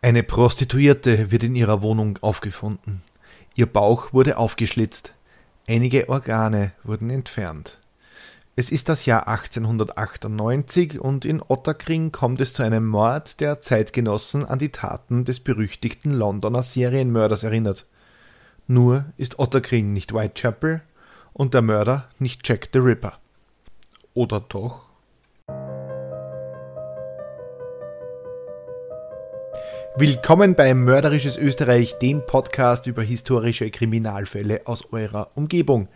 Eine Prostituierte wird in ihrer Wohnung aufgefunden. Ihr Bauch wurde aufgeschlitzt. Einige Organe wurden entfernt. Es ist das Jahr 1898 und in Ottakring kommt es zu einem Mord, der Zeitgenossen an die Taten des berüchtigten Londoner Serienmörders erinnert. Nur ist Ottakring nicht Whitechapel und der Mörder nicht Jack the Ripper. Oder doch? Willkommen bei Mörderisches Österreich, dem Podcast über historische Kriminalfälle aus eurer Umgebung.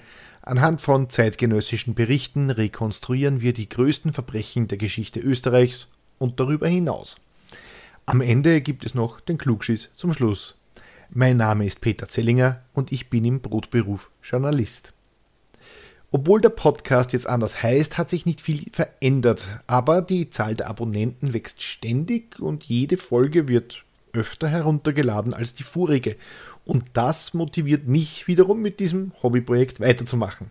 Anhand von zeitgenössischen Berichten rekonstruieren wir die größten Verbrechen der Geschichte Österreichs und darüber hinaus. Am Ende gibt es noch den Klugschiss zum Schluss. Mein Name ist Peter Zellinger und ich bin im Brotberuf Journalist. Obwohl der Podcast jetzt anders heißt, hat sich nicht viel verändert, aber die Zahl der Abonnenten wächst ständig und jede Folge wird öfter heruntergeladen als die vorige. Und das motiviert mich wiederum mit diesem Hobbyprojekt weiterzumachen.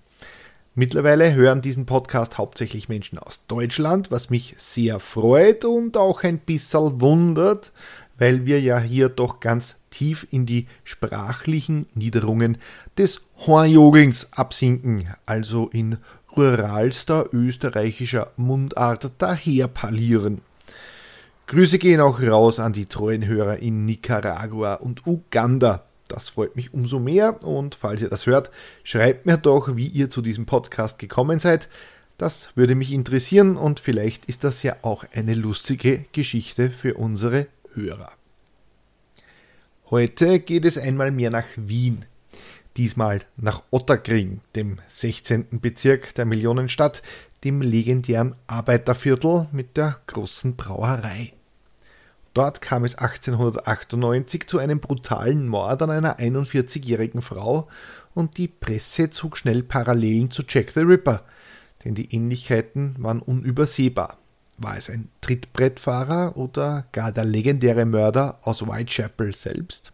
Mittlerweile hören diesen Podcast hauptsächlich Menschen aus Deutschland, was mich sehr freut und auch ein bisschen wundert, weil wir ja hier doch ganz tief in die sprachlichen Niederungen des Hornjogelns absinken, also in ruralster österreichischer Mundart daherparlieren. Grüße gehen auch raus an die treuen Hörer in Nicaragua und Uganda. Das freut mich umso mehr und falls ihr das hört, schreibt mir doch, wie ihr zu diesem Podcast gekommen seid. Das würde mich interessieren und vielleicht ist das ja auch eine lustige Geschichte für unsere Hörer. Heute geht es einmal mehr nach Wien. Diesmal nach Otterkring, dem 16. Bezirk der Millionenstadt, dem legendären Arbeiterviertel mit der großen Brauerei. Dort kam es 1898 zu einem brutalen Mord an einer 41-jährigen Frau und die Presse zog schnell Parallelen zu Jack the Ripper, denn die Ähnlichkeiten waren unübersehbar. War es ein Trittbrettfahrer oder gar der legendäre Mörder aus Whitechapel selbst?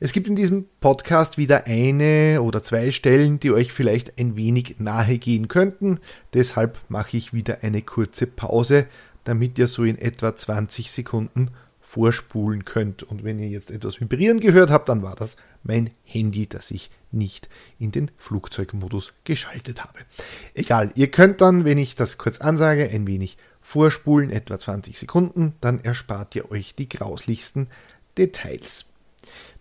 Es gibt in diesem Podcast wieder eine oder zwei Stellen, die euch vielleicht ein wenig nahe gehen könnten. Deshalb mache ich wieder eine kurze Pause, damit ihr so in etwa 20 Sekunden vorspulen könnt. Und wenn ihr jetzt etwas vibrieren gehört habt, dann war das mein Handy, das ich nicht in den Flugzeugmodus geschaltet habe. Egal, ihr könnt dann, wenn ich das kurz ansage, ein wenig vorspulen, etwa 20 Sekunden, dann erspart ihr euch die grauslichsten Details.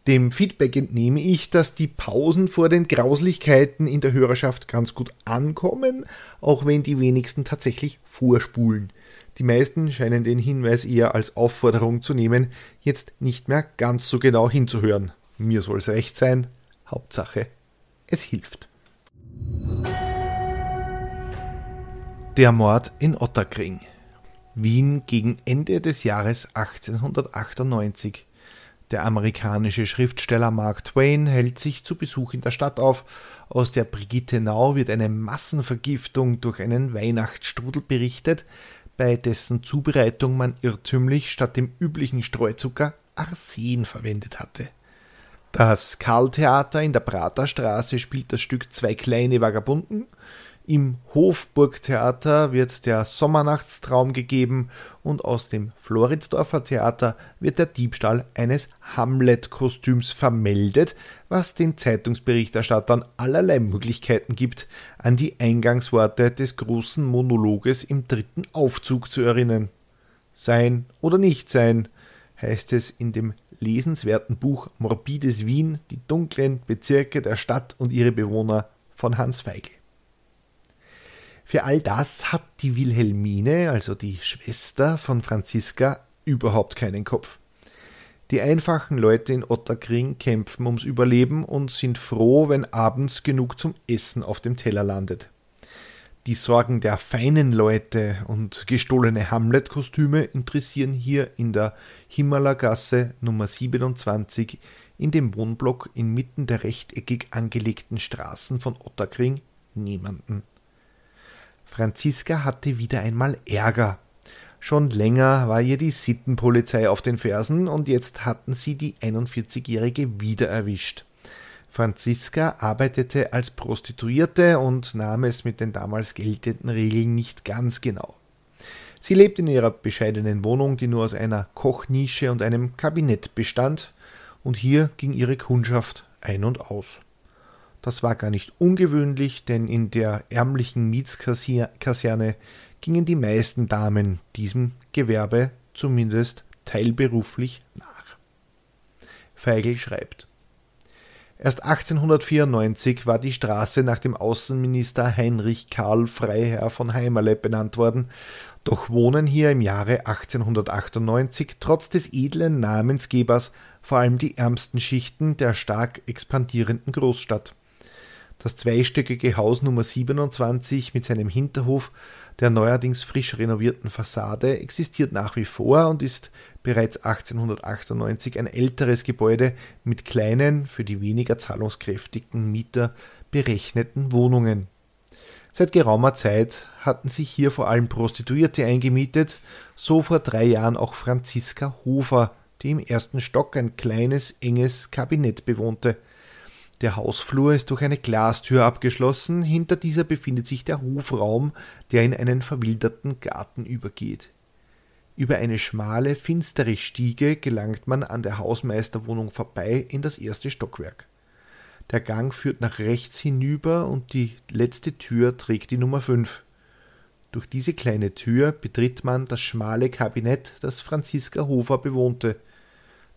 Dem Feedback entnehme ich, dass die Pausen vor den Grauslichkeiten in der Hörerschaft ganz gut ankommen, auch wenn die wenigsten tatsächlich vorspulen. Die meisten scheinen den Hinweis eher als Aufforderung zu nehmen, jetzt nicht mehr ganz so genau hinzuhören. Mir soll es recht sein. Hauptsache, es hilft. Der Mord in Otterkring. Wien gegen Ende des Jahres 1898. Der amerikanische Schriftsteller Mark Twain hält sich zu Besuch in der Stadt auf. Aus der Brigittenau wird eine Massenvergiftung durch einen Weihnachtsstrudel berichtet, bei dessen Zubereitung man irrtümlich statt dem üblichen Streuzucker Arsen verwendet hatte. Das Karltheater in der Praterstraße spielt das Stück Zwei kleine Vagabunden im Hofburgtheater wird der Sommernachtstraum gegeben und aus dem Floridsdorfer Theater wird der Diebstahl eines Hamlet-Kostüms vermeldet, was den Zeitungsberichterstattern allerlei Möglichkeiten gibt, an die Eingangsworte des großen Monologes im dritten Aufzug zu erinnern. Sein oder nicht sein, heißt es in dem lesenswerten Buch Morbides Wien, die dunklen Bezirke der Stadt und ihre Bewohner von Hans Feigl. Für all das hat die Wilhelmine, also die Schwester von Franziska, überhaupt keinen Kopf. Die einfachen Leute in Otterkring kämpfen ums Überleben und sind froh, wenn abends genug zum Essen auf dem Teller landet. Die Sorgen der feinen Leute und gestohlene Hamlet-Kostüme interessieren hier in der Himmerlergasse Nummer 27 in dem Wohnblock inmitten der rechteckig angelegten Straßen von Otterkring niemanden. Franziska hatte wieder einmal Ärger. Schon länger war ihr die Sittenpolizei auf den Fersen und jetzt hatten sie die 41-Jährige wieder erwischt. Franziska arbeitete als Prostituierte und nahm es mit den damals geltenden Regeln nicht ganz genau. Sie lebt in ihrer bescheidenen Wohnung, die nur aus einer Kochnische und einem Kabinett bestand, und hier ging ihre Kundschaft ein und aus. Das war gar nicht ungewöhnlich, denn in der ärmlichen Mietskaserne gingen die meisten Damen diesem Gewerbe zumindest teilberuflich nach. Feigl schreibt Erst 1894 war die Straße nach dem Außenminister Heinrich Karl Freiherr von Heimerle benannt worden, doch wohnen hier im Jahre 1898 trotz des edlen Namensgebers vor allem die ärmsten Schichten der stark expandierenden Großstadt. Das zweistöckige Haus Nummer 27 mit seinem Hinterhof der neuerdings frisch renovierten Fassade existiert nach wie vor und ist bereits 1898 ein älteres Gebäude mit kleinen, für die weniger zahlungskräftigen Mieter berechneten Wohnungen. Seit geraumer Zeit hatten sich hier vor allem Prostituierte eingemietet, so vor drei Jahren auch Franziska Hofer, die im ersten Stock ein kleines, enges Kabinett bewohnte. Der Hausflur ist durch eine Glastür abgeschlossen, hinter dieser befindet sich der Hofraum, der in einen verwilderten Garten übergeht. Über eine schmale, finstere Stiege gelangt man an der Hausmeisterwohnung vorbei in das erste Stockwerk. Der Gang führt nach rechts hinüber und die letzte Tür trägt die Nummer 5. Durch diese kleine Tür betritt man das schmale Kabinett, das Franziska Hofer bewohnte.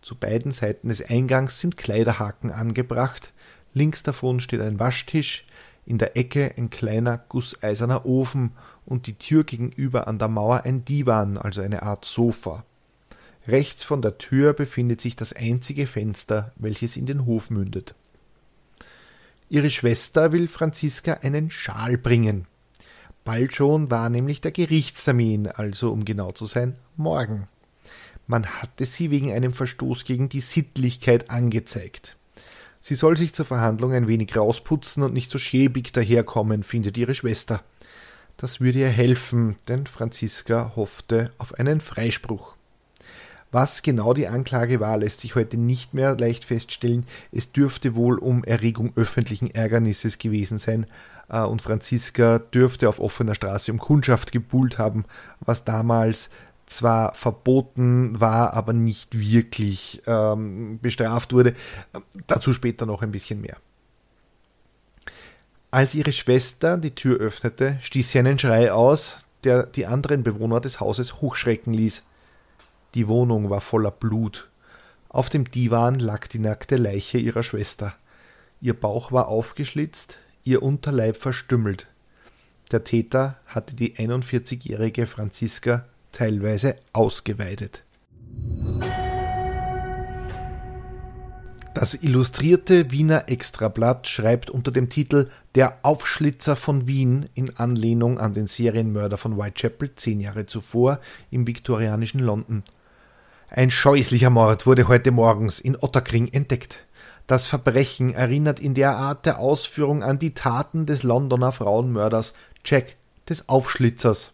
Zu beiden Seiten des Eingangs sind Kleiderhaken angebracht, Links davon steht ein Waschtisch, in der Ecke ein kleiner gusseiserner Ofen und die Tür gegenüber an der Mauer ein Divan, also eine Art Sofa. Rechts von der Tür befindet sich das einzige Fenster, welches in den Hof mündet. Ihre Schwester will Franziska einen Schal bringen. Bald schon war nämlich der Gerichtstermin, also um genau zu sein, morgen. Man hatte sie wegen einem Verstoß gegen die Sittlichkeit angezeigt. Sie soll sich zur Verhandlung ein wenig rausputzen und nicht so schäbig daherkommen, findet ihre Schwester. Das würde ihr helfen, denn Franziska hoffte auf einen Freispruch. Was genau die Anklage war, lässt sich heute nicht mehr leicht feststellen. Es dürfte wohl um Erregung öffentlichen Ärgernisses gewesen sein, äh, und Franziska dürfte auf offener Straße um Kundschaft gebuhlt haben, was damals zwar verboten war, aber nicht wirklich ähm, bestraft wurde. Dazu später noch ein bisschen mehr. Als ihre Schwester die Tür öffnete, stieß sie einen Schrei aus, der die anderen Bewohner des Hauses hochschrecken ließ. Die Wohnung war voller Blut. Auf dem Divan lag die nackte Leiche ihrer Schwester. Ihr Bauch war aufgeschlitzt, ihr Unterleib verstümmelt. Der Täter hatte die 41-jährige Franziska teilweise ausgeweidet. Das illustrierte Wiener Extrablatt schreibt unter dem Titel Der Aufschlitzer von Wien in Anlehnung an den Serienmörder von Whitechapel zehn Jahre zuvor im viktorianischen London. Ein scheußlicher Mord wurde heute morgens in Otterkring entdeckt. Das Verbrechen erinnert in der Art der Ausführung an die Taten des Londoner Frauenmörders Jack des Aufschlitzers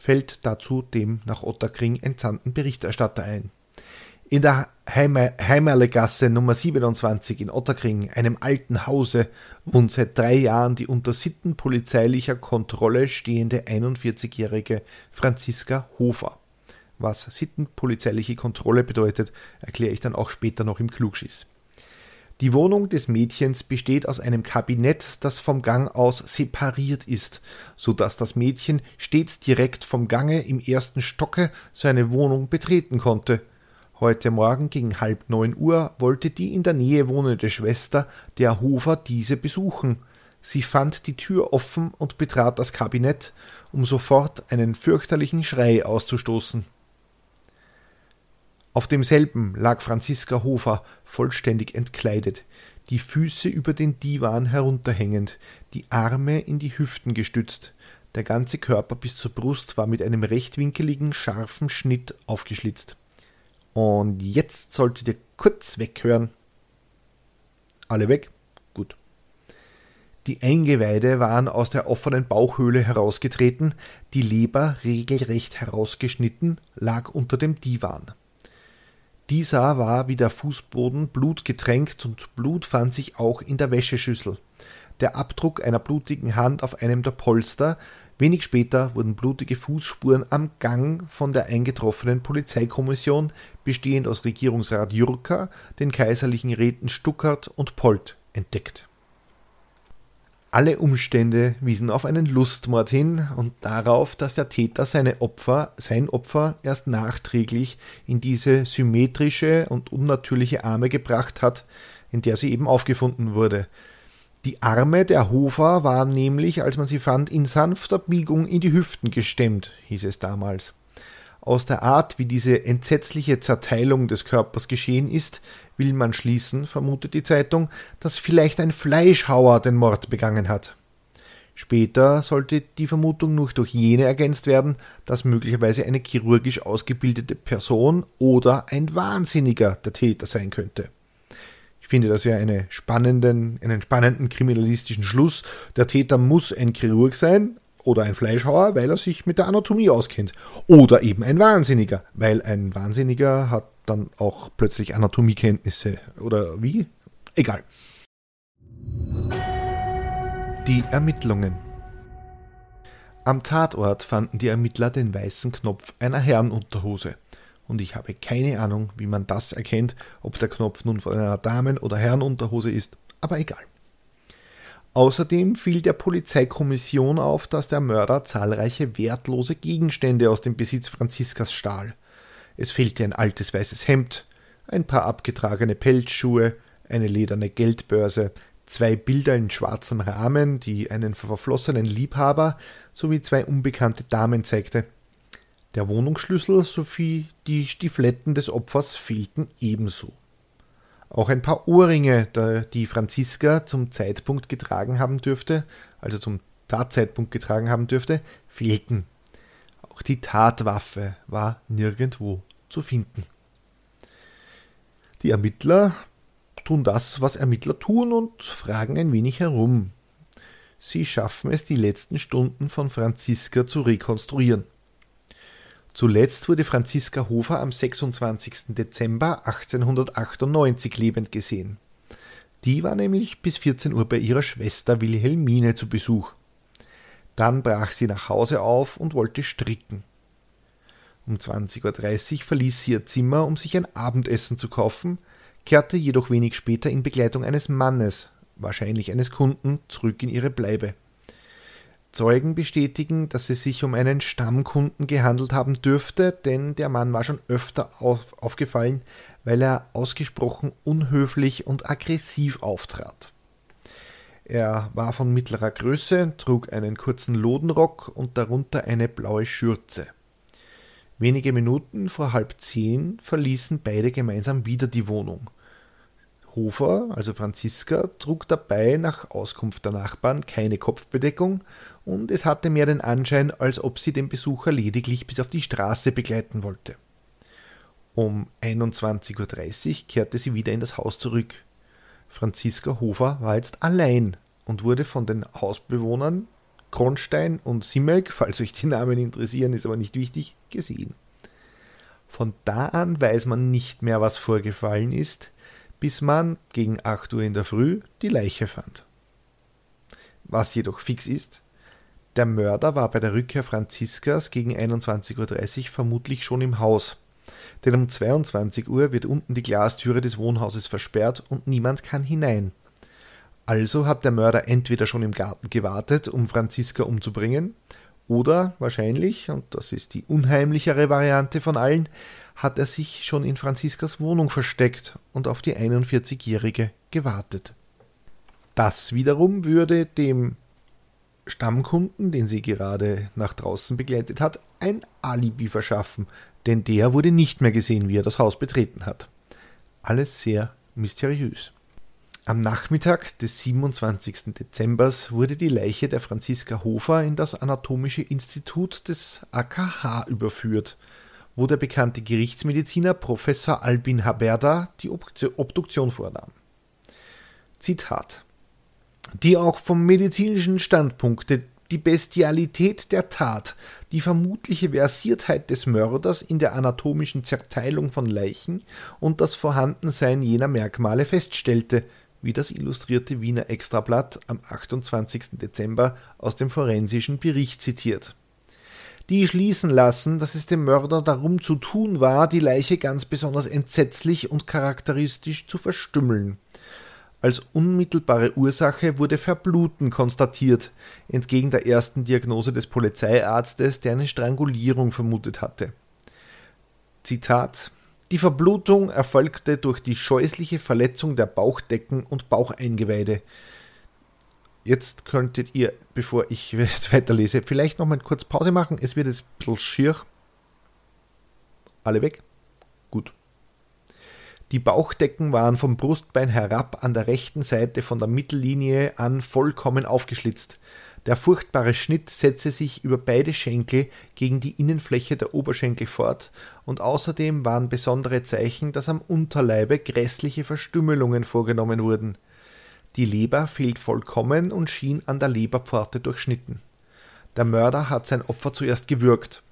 fällt dazu dem nach Otterkring entsandten Berichterstatter ein. In der Heimerlegasse Nummer 27 in Otterkring, einem alten Hause, wohnt seit drei Jahren die unter sittenpolizeilicher Kontrolle stehende 41-jährige Franziska Hofer. Was sittenpolizeiliche Kontrolle bedeutet, erkläre ich dann auch später noch im Klugschiss. Die Wohnung des Mädchens besteht aus einem Kabinett, das vom Gang aus separiert ist, so dass das Mädchen stets direkt vom Gange im ersten Stocke seine Wohnung betreten konnte. Heute Morgen gegen halb neun Uhr wollte die in der Nähe wohnende Schwester der Hofer diese besuchen. Sie fand die Tür offen und betrat das Kabinett, um sofort einen fürchterlichen Schrei auszustoßen. Auf demselben lag Franziska Hofer, vollständig entkleidet, die Füße über den Divan herunterhängend, die Arme in die Hüften gestützt. Der ganze Körper bis zur Brust war mit einem rechtwinkeligen, scharfen Schnitt aufgeschlitzt. Und jetzt solltet ihr kurz weghören. Alle weg? Gut. Die Eingeweide waren aus der offenen Bauchhöhle herausgetreten, die Leber regelrecht herausgeschnitten, lag unter dem Divan. Dieser war wie der Fußboden blutgetränkt und Blut fand sich auch in der Wäscheschüssel. Der Abdruck einer blutigen Hand auf einem der Polster Wenig später wurden blutige Fußspuren am Gang von der eingetroffenen Polizeikommission, bestehend aus Regierungsrat Jurka, den kaiserlichen Räten Stuckert und Polt, entdeckt. Alle Umstände wiesen auf einen Lustmord hin und darauf, dass der Täter seine Opfer, sein Opfer erst nachträglich in diese symmetrische und unnatürliche Arme gebracht hat, in der sie eben aufgefunden wurde, die Arme der Hofer waren nämlich, als man sie fand, in sanfter Biegung in die Hüften gestemmt, hieß es damals. Aus der Art, wie diese entsetzliche Zerteilung des Körpers geschehen ist, will man schließen, vermutet die Zeitung, dass vielleicht ein Fleischhauer den Mord begangen hat. Später sollte die Vermutung nur durch jene ergänzt werden, dass möglicherweise eine chirurgisch ausgebildete Person oder ein Wahnsinniger der Täter sein könnte finde das ja eine spannenden, einen spannenden kriminalistischen Schluss. Der Täter muss ein Chirurg sein oder ein Fleischhauer, weil er sich mit der Anatomie auskennt. Oder eben ein Wahnsinniger, weil ein Wahnsinniger hat dann auch plötzlich Anatomiekenntnisse. Oder wie? Egal. Die Ermittlungen. Am Tatort fanden die Ermittler den weißen Knopf einer Herrenunterhose und ich habe keine Ahnung, wie man das erkennt, ob der Knopf nun von einer Damen- oder Herrenunterhose ist, aber egal. Außerdem fiel der Polizeikommission auf, dass der Mörder zahlreiche wertlose Gegenstände aus dem Besitz Franziskas stahl. Es fehlte ein altes weißes Hemd, ein paar abgetragene Pelzschuhe, eine lederne Geldbörse, zwei Bilder in schwarzem Rahmen, die einen verflossenen Liebhaber sowie zwei unbekannte Damen zeigte der Wohnungsschlüssel sowie die Stifletten des Opfers fehlten ebenso. Auch ein paar Ohrringe, die Franziska zum Zeitpunkt getragen haben dürfte, also zum Tatzeitpunkt getragen haben dürfte, fehlten. Auch die Tatwaffe war nirgendwo zu finden. Die Ermittler tun das, was Ermittler tun und fragen ein wenig herum. Sie schaffen es, die letzten Stunden von Franziska zu rekonstruieren. Zuletzt wurde Franziska Hofer am 26. Dezember 1898 lebend gesehen. Die war nämlich bis 14 Uhr bei ihrer Schwester Wilhelmine zu Besuch. Dann brach sie nach Hause auf und wollte stricken. Um 20.30 Uhr verließ sie ihr Zimmer, um sich ein Abendessen zu kaufen, kehrte jedoch wenig später in Begleitung eines Mannes, wahrscheinlich eines Kunden, zurück in ihre Bleibe. Zeugen bestätigen, dass es sich um einen Stammkunden gehandelt haben dürfte, denn der Mann war schon öfter auf, aufgefallen, weil er ausgesprochen unhöflich und aggressiv auftrat. Er war von mittlerer Größe, trug einen kurzen Lodenrock und darunter eine blaue Schürze. Wenige Minuten vor halb zehn verließen beide gemeinsam wieder die Wohnung. Hofer, also Franziska, trug dabei nach Auskunft der Nachbarn keine Kopfbedeckung und es hatte mehr den Anschein, als ob sie den Besucher lediglich bis auf die Straße begleiten wollte. Um 21.30 Uhr kehrte sie wieder in das Haus zurück. Franziska Hofer war jetzt allein und wurde von den Hausbewohnern Kronstein und Simek, falls euch die Namen interessieren, ist aber nicht wichtig, gesehen. Von da an weiß man nicht mehr, was vorgefallen ist, bis man gegen 8 Uhr in der Früh die Leiche fand. Was jedoch fix ist, der Mörder war bei der Rückkehr Franziskas gegen 21.30 Uhr vermutlich schon im Haus. Denn um 22 Uhr wird unten die Glastüre des Wohnhauses versperrt und niemand kann hinein. Also hat der Mörder entweder schon im Garten gewartet, um Franziska umzubringen, oder wahrscheinlich, und das ist die unheimlichere Variante von allen, hat er sich schon in Franziskas Wohnung versteckt und auf die 41-Jährige gewartet. Das wiederum würde dem Stammkunden, den sie gerade nach draußen begleitet hat, ein Alibi verschaffen, denn der wurde nicht mehr gesehen, wie er das Haus betreten hat. Alles sehr mysteriös. Am Nachmittag des 27. Dezember wurde die Leiche der Franziska Hofer in das Anatomische Institut des AKH überführt, wo der bekannte Gerichtsmediziner Professor Albin Haberda die Obduktion vornahm. Zitat die auch vom medizinischen Standpunkt die Bestialität der Tat, die vermutliche Versiertheit des Mörders in der anatomischen Zerteilung von Leichen und das Vorhandensein jener Merkmale feststellte, wie das illustrierte Wiener Extrablatt am 28. Dezember aus dem forensischen Bericht zitiert. Die schließen lassen, dass es dem Mörder darum zu tun war, die Leiche ganz besonders entsetzlich und charakteristisch zu verstümmeln. Als unmittelbare Ursache wurde Verbluten konstatiert, entgegen der ersten Diagnose des Polizeiarztes, der eine Strangulierung vermutet hatte. Zitat Die Verblutung erfolgte durch die scheußliche Verletzung der Bauchdecken und Baucheingeweide. Jetzt könntet ihr, bevor ich jetzt weiterlese, vielleicht noch mal kurz Pause machen. Es wird jetzt ein bisschen schier. Alle weg? Die Bauchdecken waren vom Brustbein herab an der rechten Seite von der Mittellinie an vollkommen aufgeschlitzt. Der furchtbare Schnitt setzte sich über beide Schenkel gegen die Innenfläche der Oberschenkel fort, und außerdem waren besondere Zeichen, dass am Unterleibe grässliche Verstümmelungen vorgenommen wurden. Die Leber fehlt vollkommen und schien an der Leberpforte durchschnitten. Der Mörder hat sein Opfer zuerst gewürgt.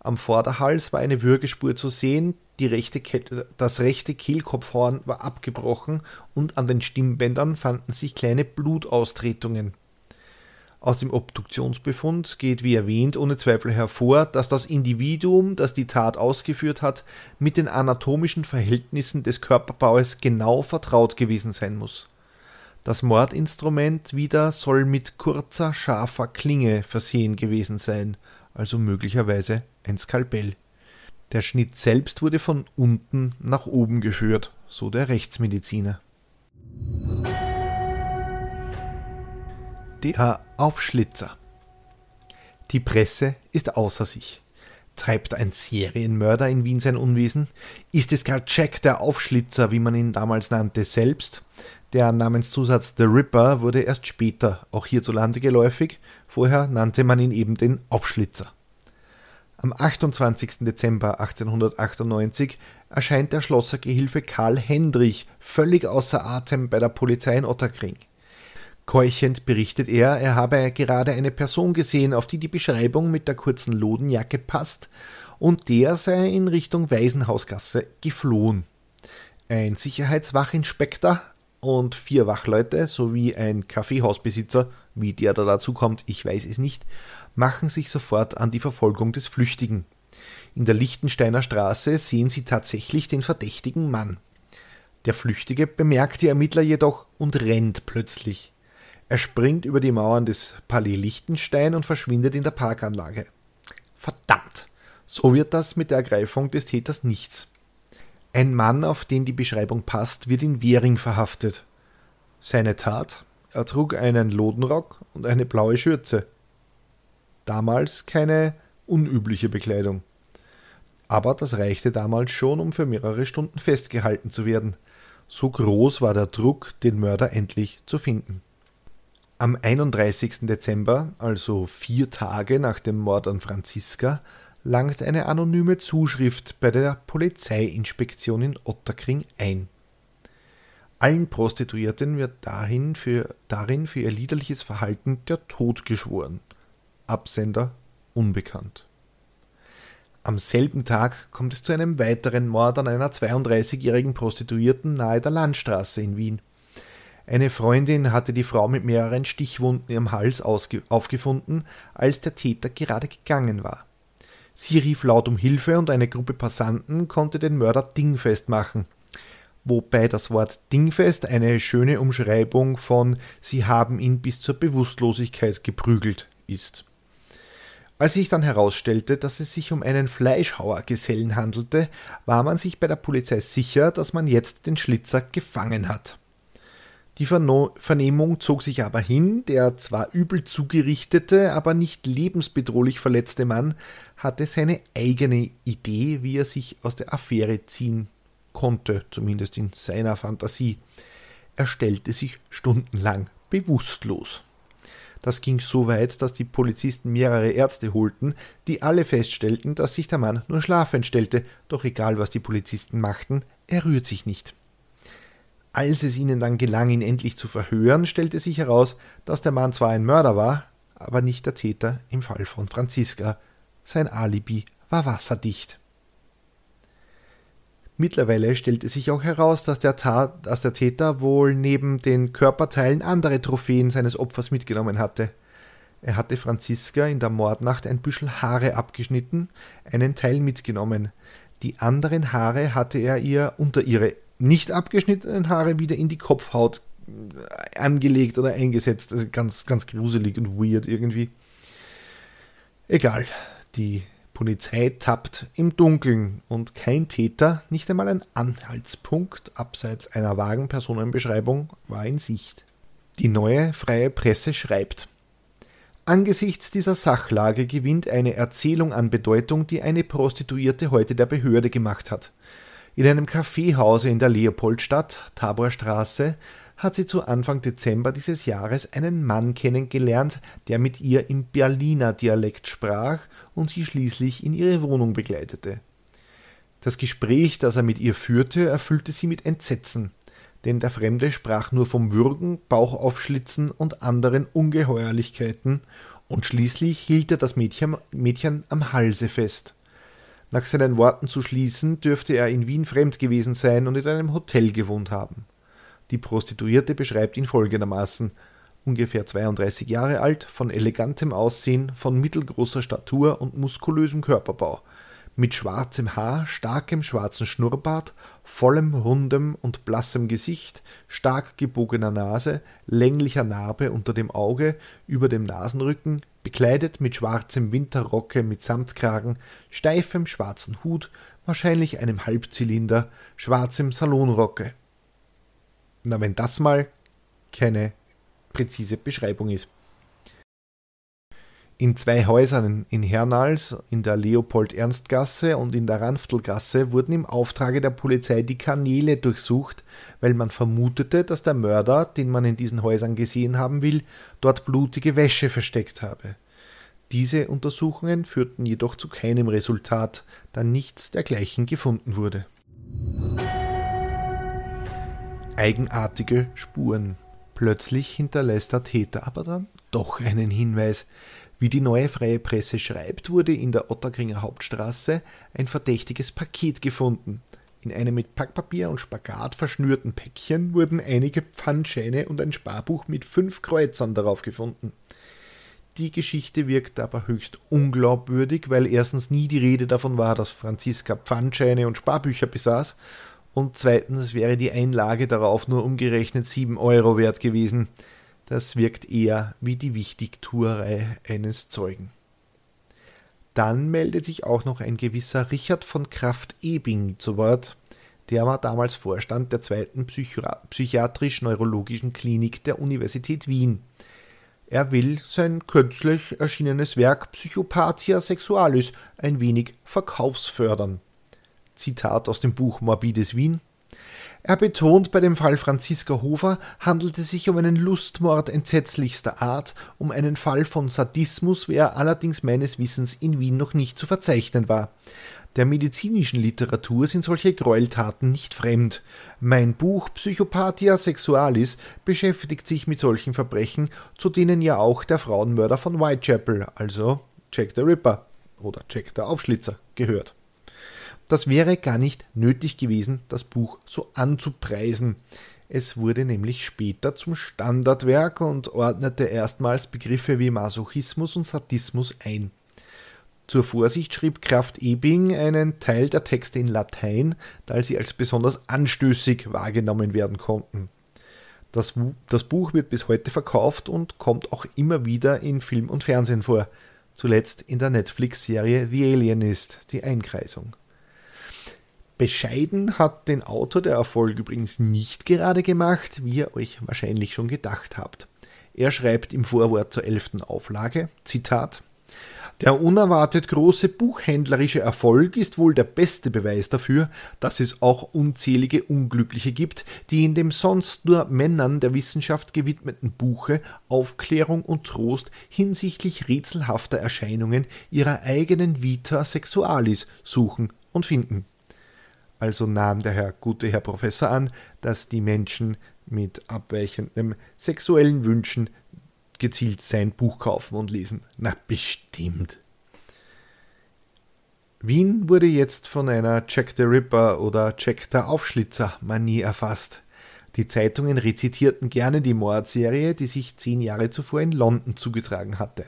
Am Vorderhals war eine Würgespur zu sehen, rechte das rechte Kehlkopfhorn war abgebrochen und an den Stimmbändern fanden sich kleine Blutaustretungen. Aus dem Obduktionsbefund geht wie erwähnt ohne Zweifel hervor, dass das Individuum, das die Tat ausgeführt hat, mit den anatomischen Verhältnissen des Körperbaues genau vertraut gewesen sein muss. Das Mordinstrument wieder soll mit kurzer, scharfer Klinge versehen gewesen sein, also möglicherweise ein Skalpell. Der Schnitt selbst wurde von unten nach oben geführt, so der Rechtsmediziner. Der Aufschlitzer. Die Presse ist außer sich. Treibt ein Serienmörder in Wien sein Unwesen? Ist es gar Jack der Aufschlitzer, wie man ihn damals nannte, selbst? Der Namenszusatz The Ripper wurde erst später auch hierzulande geläufig, vorher nannte man ihn eben den Aufschlitzer. Am 28. Dezember 1898 erscheint der Schlossergehilfe Karl Hendrich völlig außer Atem bei der Polizei in Otterkring. Keuchend berichtet er, er habe gerade eine Person gesehen, auf die die Beschreibung mit der kurzen Lodenjacke passt, und der sei in Richtung Waisenhausgasse geflohen. Ein Sicherheitswachinspektor und vier Wachleute sowie ein Kaffeehausbesitzer, wie der da dazu kommt, ich weiß es nicht, machen sich sofort an die Verfolgung des Flüchtigen. In der Lichtensteiner Straße sehen sie tatsächlich den verdächtigen Mann. Der Flüchtige bemerkt die Ermittler jedoch und rennt plötzlich. Er springt über die Mauern des Palais Lichtenstein und verschwindet in der Parkanlage. Verdammt! So wird das mit der Ergreifung des Täters nichts. Ein Mann, auf den die Beschreibung passt, wird in Währing verhaftet. Seine Tat? Er trug einen Lodenrock und eine blaue Schürze damals keine unübliche Bekleidung. Aber das reichte damals schon, um für mehrere Stunden festgehalten zu werden. So groß war der Druck, den Mörder endlich zu finden. Am 31. Dezember, also vier Tage nach dem Mord an Franziska, langt eine anonyme Zuschrift bei der Polizeiinspektion in Otterkring ein. Allen Prostituierten wird dahin für, darin für ihr liederliches Verhalten der Tod geschworen. Absender unbekannt. Am selben Tag kommt es zu einem weiteren Mord an einer 32-jährigen Prostituierten nahe der Landstraße in Wien. Eine Freundin hatte die Frau mit mehreren Stichwunden im Hals aufgefunden, als der Täter gerade gegangen war. Sie rief laut um Hilfe und eine Gruppe Passanten konnte den Mörder dingfest machen. Wobei das Wort dingfest eine schöne Umschreibung von Sie haben ihn bis zur Bewusstlosigkeit geprügelt ist. Als sich dann herausstellte, dass es sich um einen Fleischhauergesellen handelte, war man sich bei der Polizei sicher, dass man jetzt den Schlitzer gefangen hat. Die Vernehmung zog sich aber hin, der zwar übel zugerichtete, aber nicht lebensbedrohlich verletzte Mann hatte seine eigene Idee, wie er sich aus der Affäre ziehen konnte, zumindest in seiner Fantasie. Er stellte sich stundenlang bewusstlos. Das ging so weit, dass die Polizisten mehrere Ärzte holten, die alle feststellten, dass sich der Mann nur schlafend stellte, doch egal was die Polizisten machten, er rührt sich nicht. Als es ihnen dann gelang, ihn endlich zu verhören, stellte sich heraus, dass der Mann zwar ein Mörder war, aber nicht der Täter im Fall von Franziska. Sein Alibi war wasserdicht. Mittlerweile stellte sich auch heraus, dass der, Tat, dass der Täter wohl neben den Körperteilen andere Trophäen seines Opfers mitgenommen hatte. Er hatte Franziska in der Mordnacht ein Büschel Haare abgeschnitten, einen Teil mitgenommen. Die anderen Haare hatte er ihr unter ihre nicht abgeschnittenen Haare wieder in die Kopfhaut äh, angelegt oder eingesetzt. Also ganz, ganz gruselig und weird irgendwie. Egal. Die Polizei tappt im Dunkeln und kein Täter, nicht einmal ein Anhaltspunkt abseits einer vagen Personenbeschreibung war in Sicht. Die neue freie Presse schreibt. Angesichts dieser Sachlage gewinnt eine Erzählung an Bedeutung, die eine Prostituierte heute der Behörde gemacht hat. In einem Kaffeehause in der Leopoldstadt, Taborstraße, hat sie zu Anfang Dezember dieses Jahres einen Mann kennengelernt, der mit ihr im Berliner Dialekt sprach und sie schließlich in ihre Wohnung begleitete. Das Gespräch, das er mit ihr führte, erfüllte sie mit Entsetzen, denn der Fremde sprach nur vom Würgen, Bauchaufschlitzen und anderen Ungeheuerlichkeiten, und schließlich hielt er das Mädchen, Mädchen am Halse fest. Nach seinen Worten zu schließen, dürfte er in Wien fremd gewesen sein und in einem Hotel gewohnt haben. Die Prostituierte beschreibt ihn folgendermaßen ungefähr 32 Jahre alt, von elegantem Aussehen, von mittelgroßer Statur und muskulösem Körperbau, mit schwarzem Haar, starkem schwarzen Schnurrbart, vollem, rundem und blassem Gesicht, stark gebogener Nase, länglicher Narbe unter dem Auge, über dem Nasenrücken, bekleidet mit schwarzem Winterrocke mit Samtkragen, steifem schwarzen Hut, wahrscheinlich einem Halbzylinder, schwarzem Salonrocke. Na, wenn das mal keine präzise Beschreibung ist. In zwei Häusern in Hernals, in der Leopold-Ernst-Gasse und in der Ranftelgasse, wurden im Auftrage der Polizei die Kanäle durchsucht, weil man vermutete, dass der Mörder, den man in diesen Häusern gesehen haben will, dort blutige Wäsche versteckt habe. Diese Untersuchungen führten jedoch zu keinem Resultat, da nichts dergleichen gefunden wurde eigenartige Spuren. Plötzlich hinterlässt der Täter aber dann doch einen Hinweis. Wie die neue freie Presse schreibt, wurde in der Otterkringer Hauptstraße ein verdächtiges Paket gefunden. In einem mit Packpapier und Spagat verschnürten Päckchen wurden einige Pfandscheine und ein Sparbuch mit fünf Kreuzern darauf gefunden. Die Geschichte wirkt aber höchst unglaubwürdig, weil erstens nie die Rede davon war, dass Franziska Pfandscheine und Sparbücher besaß und zweitens wäre die Einlage darauf nur umgerechnet 7 Euro wert gewesen. Das wirkt eher wie die Wichtigtuerei eines Zeugen. Dann meldet sich auch noch ein gewisser Richard von Kraft-Ebing zu Wort. Der war damals Vorstand der zweiten psychiatrisch-neurologischen Klinik der Universität Wien. Er will sein kürzlich erschienenes Werk Psychopathia Sexualis ein wenig verkaufsfördern. Zitat aus dem Buch Morbides Wien. Er betont, bei dem Fall Franziska Hofer handelt es sich um einen Lustmord entsetzlichster Art, um einen Fall von Sadismus, wer allerdings meines Wissens in Wien noch nicht zu verzeichnen war. Der medizinischen Literatur sind solche Gräueltaten nicht fremd. Mein Buch Psychopathia Sexualis beschäftigt sich mit solchen Verbrechen, zu denen ja auch der Frauenmörder von Whitechapel, also Jack the Ripper oder Jack der Aufschlitzer, gehört. Das wäre gar nicht nötig gewesen, das Buch so anzupreisen. Es wurde nämlich später zum Standardwerk und ordnete erstmals Begriffe wie Masochismus und Sadismus ein. Zur Vorsicht schrieb Kraft Ebing einen Teil der Texte in Latein, da sie als besonders anstößig wahrgenommen werden konnten. Das, das, Buch wird bis heute verkauft und kommt auch immer wieder in Film und Fernsehen vor, zuletzt in der Netflix-Serie The Alienist, die Einkreisung. Bescheiden hat den Autor der Erfolg übrigens nicht gerade gemacht, wie ihr euch wahrscheinlich schon gedacht habt. Er schreibt im Vorwort zur elften Auflage, Zitat, der unerwartet große buchhändlerische Erfolg ist wohl der beste Beweis dafür, dass es auch unzählige Unglückliche gibt, die in dem sonst nur Männern der Wissenschaft gewidmeten Buche Aufklärung und Trost hinsichtlich rätselhafter Erscheinungen ihrer eigenen Vita Sexualis suchen und finden. Also nahm der Herr gute Herr Professor an, dass die Menschen mit abweichendem sexuellen Wünschen gezielt sein Buch kaufen und lesen. Na bestimmt. Wien wurde jetzt von einer Jack the Ripper oder Jack der Aufschlitzer Manie erfasst. Die Zeitungen rezitierten gerne die Mordserie, die sich zehn Jahre zuvor in London zugetragen hatte.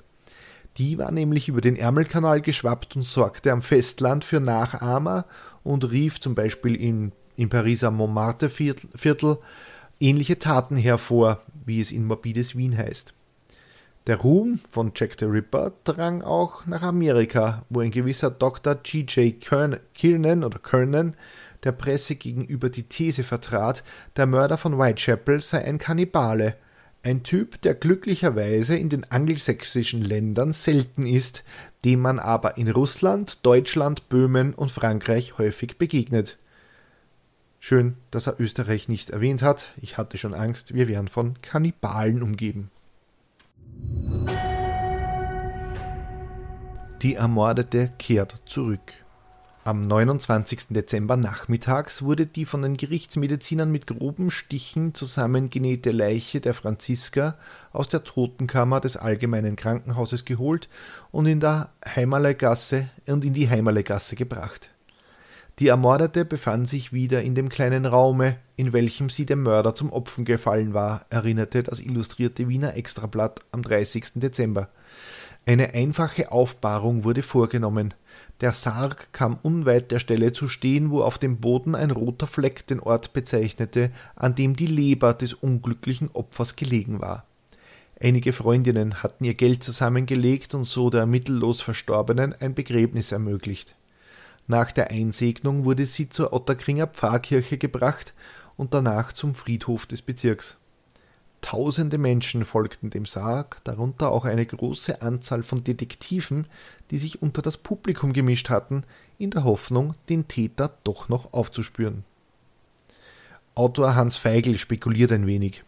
Die war nämlich über den Ärmelkanal geschwappt und sorgte am Festland für Nachahmer und rief zum Beispiel in, im Pariser Montmartre-Viertel ähnliche Taten hervor, wie es in morbides Wien heißt. Der Ruhm von Jack the Ripper drang auch nach Amerika, wo ein gewisser Dr. G.J. Kiernan oder Kernan der Presse gegenüber die These vertrat, der Mörder von Whitechapel sei ein Kannibale, ein Typ, der glücklicherweise in den angelsächsischen Ländern selten ist, dem man aber in Russland, Deutschland, Böhmen und Frankreich häufig begegnet. Schön, dass er Österreich nicht erwähnt hat. Ich hatte schon Angst, wir wären von Kannibalen umgeben. Die Ermordete kehrt zurück. Am 29. Dezember nachmittags wurde die von den Gerichtsmedizinern mit groben Stichen zusammengenähte Leiche der Franziska aus der Totenkammer des Allgemeinen Krankenhauses geholt und in der Heimerleigasse und in die Heimerleigasse gebracht. Die Ermordete befand sich wieder in dem kleinen Raume, in welchem sie dem Mörder zum Opfer gefallen war, erinnerte das illustrierte Wiener Extrablatt am 30. Dezember. Eine einfache Aufbahrung wurde vorgenommen. Der Sarg kam unweit der Stelle zu stehen, wo auf dem Boden ein roter Fleck den Ort bezeichnete, an dem die Leber des unglücklichen Opfers gelegen war. Einige Freundinnen hatten ihr Geld zusammengelegt und so der mittellos Verstorbenen ein Begräbnis ermöglicht. Nach der Einsegnung wurde sie zur Otterkringer Pfarrkirche gebracht und danach zum Friedhof des Bezirks. Tausende Menschen folgten dem Sarg, darunter auch eine große Anzahl von Detektiven, die sich unter das Publikum gemischt hatten, in der Hoffnung, den Täter doch noch aufzuspüren. Autor Hans Feigl spekuliert ein wenig.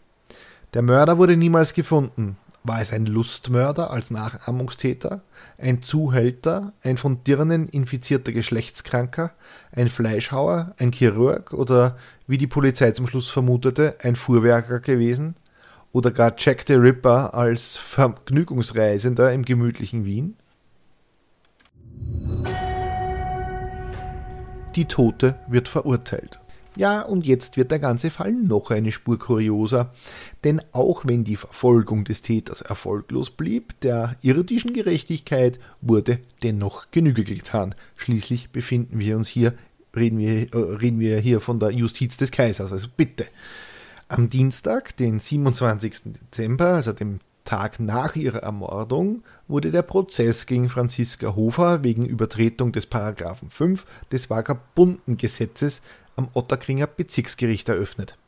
Der Mörder wurde niemals gefunden. War es ein Lustmörder als Nachahmungstäter, ein Zuhälter, ein von Dirnen infizierter Geschlechtskranker, ein Fleischhauer, ein Chirurg oder, wie die Polizei zum Schluss vermutete, ein Fuhrwerker gewesen? Oder gar Jack the Ripper als Vergnügungsreisender im gemütlichen Wien? Die Tote wird verurteilt. Ja, und jetzt wird der ganze Fall noch eine Spur kurioser, denn auch wenn die Verfolgung des Täters erfolglos blieb, der irdischen Gerechtigkeit wurde dennoch Genüge getan. Schließlich befinden wir uns hier, reden wir, äh, reden wir hier von der Justiz des Kaisers, also bitte. Am Dienstag, den 27. Dezember, also dem Tag nach ihrer Ermordung wurde der Prozess gegen Franziska Hofer wegen Übertretung des Paragraphen 5 des Vagabundengesetzes am Otterkringer Bezirksgericht eröffnet.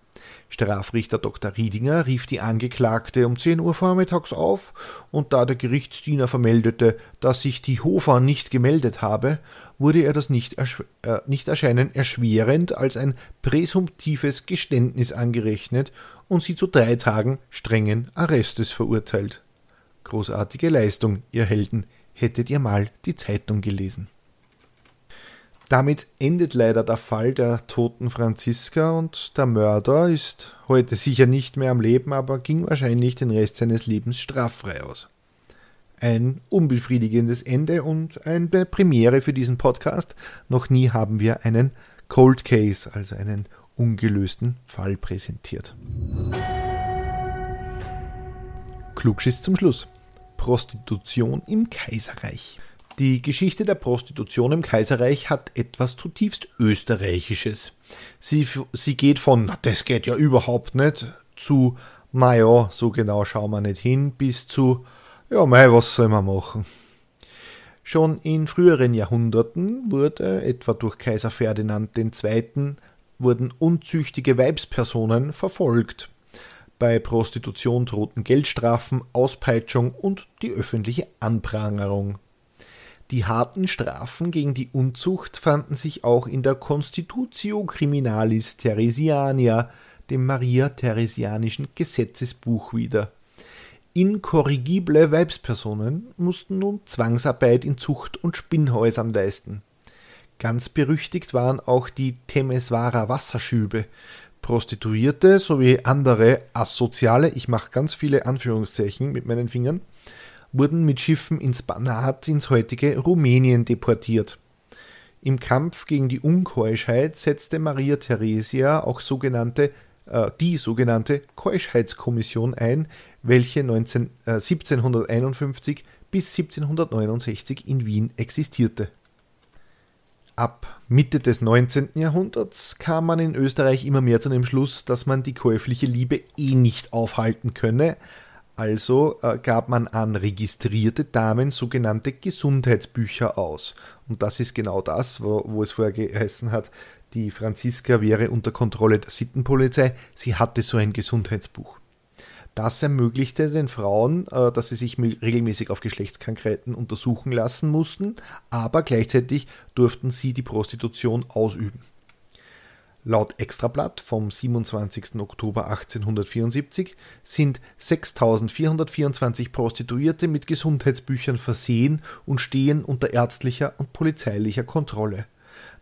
Strafrichter Dr. Riedinger rief die Angeklagte um 10 Uhr vormittags auf, und da der Gerichtsdiener vermeldete, dass sich die Hofer nicht gemeldet habe, wurde er das nicht, äh, nicht erschwerend als ein präsumptives Geständnis angerechnet und sie zu drei Tagen strengen Arrestes verurteilt. Großartige Leistung, ihr Helden, hättet ihr mal die Zeitung gelesen. Damit endet leider der Fall der toten Franziska und der Mörder ist heute sicher nicht mehr am Leben, aber ging wahrscheinlich den Rest seines Lebens straffrei aus. Ein unbefriedigendes Ende und eine Premiere für diesen Podcast. Noch nie haben wir einen Cold Case, also einen ungelösten Fall präsentiert. Klugschiss zum Schluss. Prostitution im Kaiserreich. Die Geschichte der Prostitution im Kaiserreich hat etwas zutiefst Österreichisches. Sie, sie geht von, na, das geht ja überhaupt nicht, zu, naja, so genau schauen wir nicht hin, bis zu, ja, mei, was soll man machen? Schon in früheren Jahrhunderten wurde, etwa durch Kaiser Ferdinand II., wurden unzüchtige Weibspersonen verfolgt. Bei Prostitution drohten Geldstrafen, Auspeitschung und die öffentliche Anprangerung. Die harten Strafen gegen die Unzucht fanden sich auch in der Constitutio Criminalis Theresiania, dem Maria-Theresianischen Gesetzesbuch wieder. Inkorrigible Weibspersonen mussten nun Zwangsarbeit in Zucht- und Spinnhäusern leisten. Ganz berüchtigt waren auch die Temeswarer Wasserschübe. Prostituierte sowie andere asoziale, ich mache ganz viele Anführungszeichen mit meinen Fingern, wurden mit Schiffen ins Banat ins heutige Rumänien deportiert. Im Kampf gegen die Unkeuschheit setzte Maria Theresia auch sogenannte, äh, die sogenannte Keuschheitskommission ein, welche 19, äh, 1751 bis 1769 in Wien existierte. Ab Mitte des 19. Jahrhunderts kam man in Österreich immer mehr zu dem Schluss, dass man die käufliche Liebe eh nicht aufhalten könne, also äh, gab man an registrierte Damen sogenannte Gesundheitsbücher aus. Und das ist genau das, wo, wo es vorher geheißen hat, die Franziska wäre unter Kontrolle der Sittenpolizei. Sie hatte so ein Gesundheitsbuch. Das ermöglichte den Frauen, äh, dass sie sich regelmäßig auf Geschlechtskrankheiten untersuchen lassen mussten, aber gleichzeitig durften sie die Prostitution ausüben. Laut Extrablatt vom 27. Oktober 1874 sind 6424 Prostituierte mit Gesundheitsbüchern versehen und stehen unter ärztlicher und polizeilicher Kontrolle.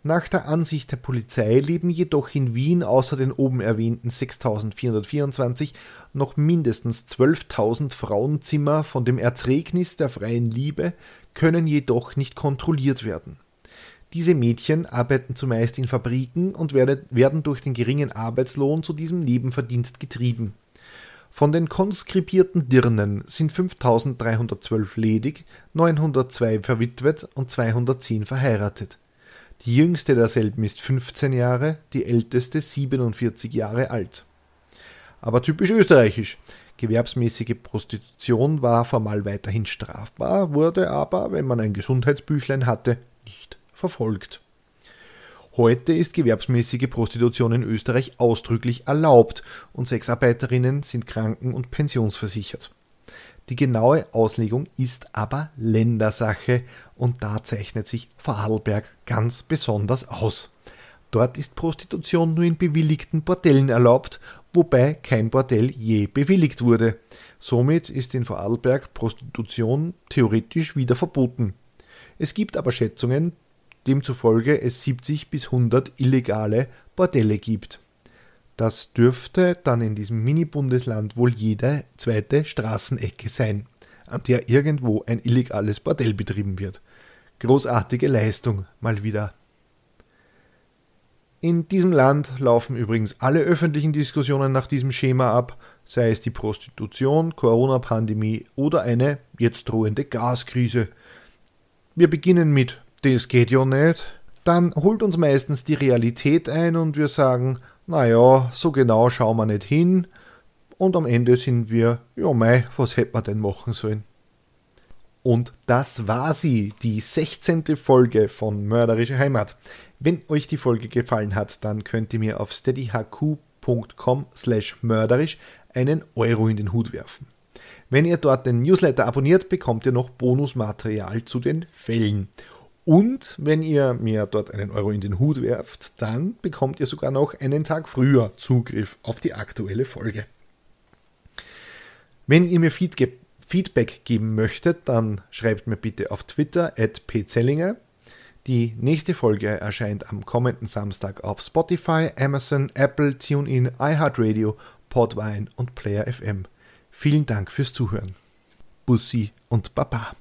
Nach der Ansicht der Polizei leben jedoch in Wien außer den oben erwähnten 6424 noch mindestens 12.000 Frauenzimmer von dem Erzregnis der freien Liebe, können jedoch nicht kontrolliert werden. Diese Mädchen arbeiten zumeist in Fabriken und werden durch den geringen Arbeitslohn zu diesem Nebenverdienst getrieben. Von den konskribierten Dirnen sind 5312 ledig, 902 verwitwet und 210 verheiratet. Die jüngste derselben ist 15 Jahre, die älteste 47 Jahre alt. Aber typisch österreichisch. Gewerbsmäßige Prostitution war formal weiterhin strafbar, wurde aber, wenn man ein Gesundheitsbüchlein hatte, nicht verfolgt. Heute ist gewerbsmäßige Prostitution in Österreich ausdrücklich erlaubt und Sexarbeiterinnen sind kranken- und pensionsversichert. Die genaue Auslegung ist aber Ländersache und da zeichnet sich Vorarlberg ganz besonders aus. Dort ist Prostitution nur in bewilligten Bordellen erlaubt, wobei kein Bordell je bewilligt wurde. Somit ist in Vorarlberg Prostitution theoretisch wieder verboten. Es gibt aber Schätzungen, demzufolge es 70 bis 100 illegale Bordelle gibt. Das dürfte dann in diesem Mini-Bundesland wohl jede zweite Straßenecke sein, an der irgendwo ein illegales Bordell betrieben wird. Großartige Leistung mal wieder. In diesem Land laufen übrigens alle öffentlichen Diskussionen nach diesem Schema ab, sei es die Prostitution, Corona-Pandemie oder eine jetzt drohende Gaskrise. Wir beginnen mit das geht ja nicht, dann holt uns meistens die Realität ein und wir sagen, naja, so genau schauen wir nicht hin. Und am Ende sind wir, ja mei, was hätten wir denn machen sollen? Und das war sie, die 16. Folge von Mörderische Heimat. Wenn euch die Folge gefallen hat, dann könnt ihr mir auf steadyhq.com slash mörderisch einen Euro in den Hut werfen. Wenn ihr dort den Newsletter abonniert, bekommt ihr noch Bonusmaterial zu den Fällen. Und wenn ihr mir dort einen Euro in den Hut werft, dann bekommt ihr sogar noch einen Tag früher Zugriff auf die aktuelle Folge. Wenn ihr mir Feedback geben möchtet, dann schreibt mir bitte auf Twitter at pzellinger. Die nächste Folge erscheint am kommenden Samstag auf Spotify, Amazon, Apple, TuneIn, iHeartRadio, Podvine und Player FM. Vielen Dank fürs Zuhören. Bussi und Baba.